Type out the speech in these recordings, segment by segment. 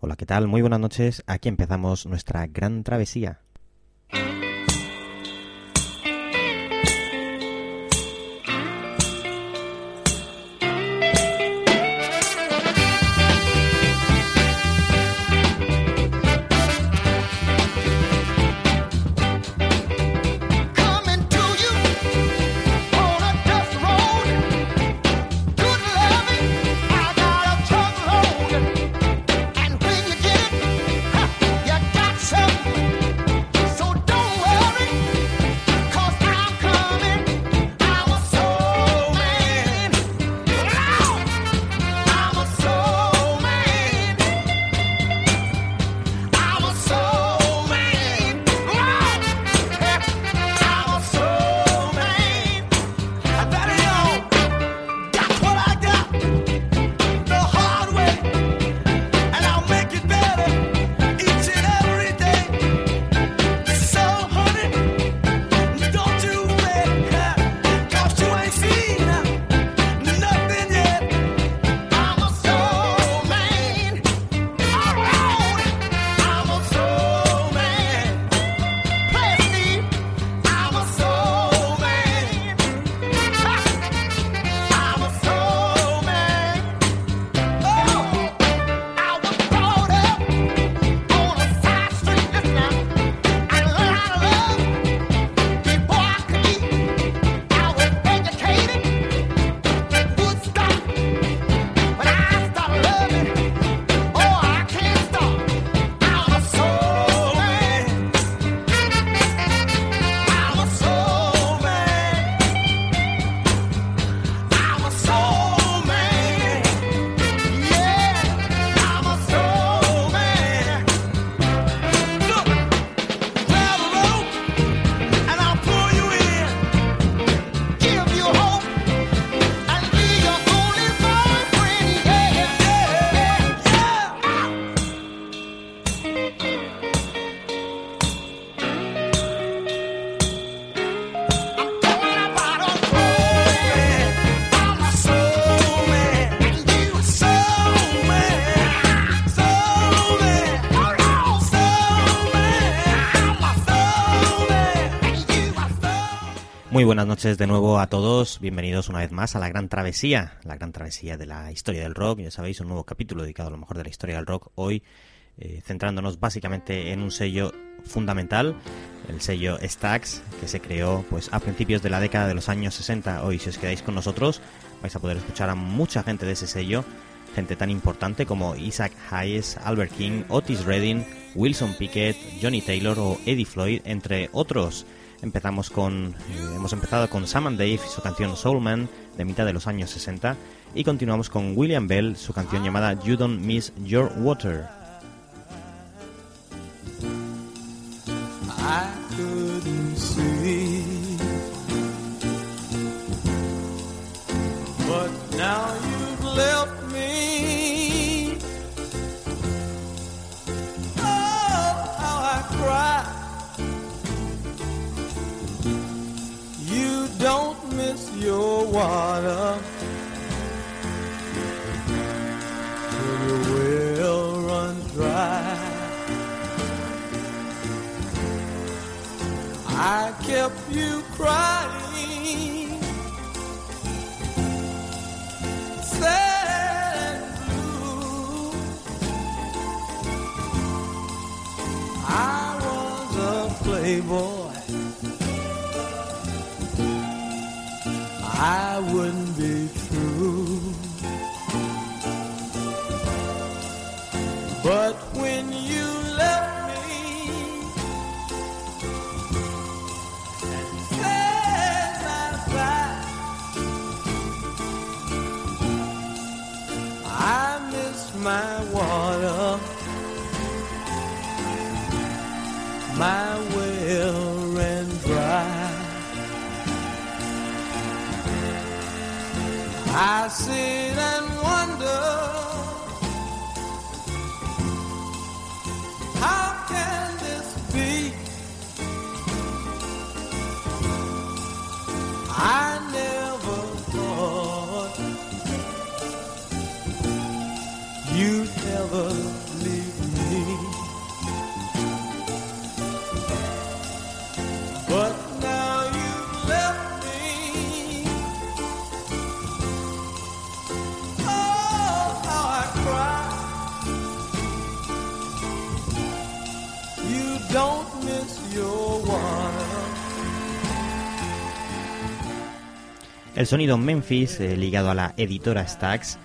Hola, ¿qué tal? Muy buenas noches. Aquí empezamos nuestra gran travesía. Muy buenas noches de nuevo a todos, bienvenidos una vez más a la gran travesía, la gran travesía de la historia del rock, ya sabéis, un nuevo capítulo dedicado a lo mejor de la historia del rock, hoy eh, centrándonos básicamente en un sello fundamental, el sello Stax, que se creó pues a principios de la década de los años 60. Hoy si os quedáis con nosotros vais a poder escuchar a mucha gente de ese sello, gente tan importante como Isaac Hayes, Albert King, Otis Redding, Wilson Pickett, Johnny Taylor o Eddie Floyd, entre otros. Empezamos con, eh, hemos empezado con Sam and Dave su canción Soul Man de mitad de los años 60 y continuamos con William Bell, su canción llamada You Don't Miss Your Water. Don't your water. Till your well runs dry. I kept you crying, sad and blue. I was a playboy. I wouldn't be true. But when you left me, and said bye-bye. I miss my water, my I sit and wonder how can this be? I never thought you'd ever never leave El sonido Memphis, eh, ligado a la editora Stax,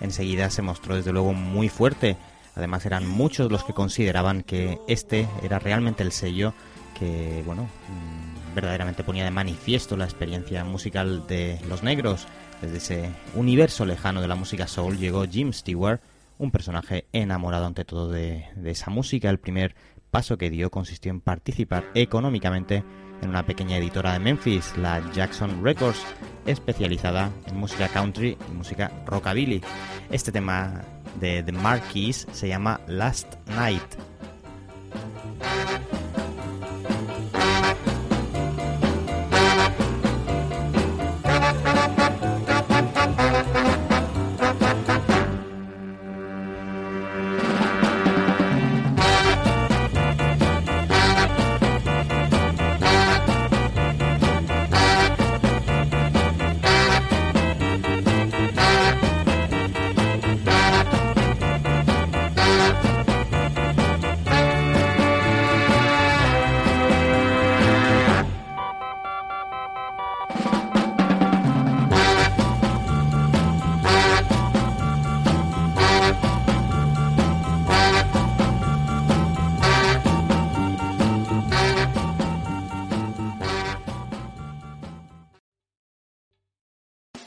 enseguida se mostró desde luego muy fuerte. Además eran muchos los que consideraban que este era realmente el sello que, bueno, mm, verdaderamente ponía de manifiesto la experiencia musical de los negros. Desde ese universo lejano de la música soul llegó Jim Stewart, un personaje enamorado ante todo de, de esa música. El primer paso que dio consistió en participar económicamente en una pequeña editora de Memphis, la Jackson Records, especializada en música country y música rockabilly. Este tema de The Marquis se llama Last Night.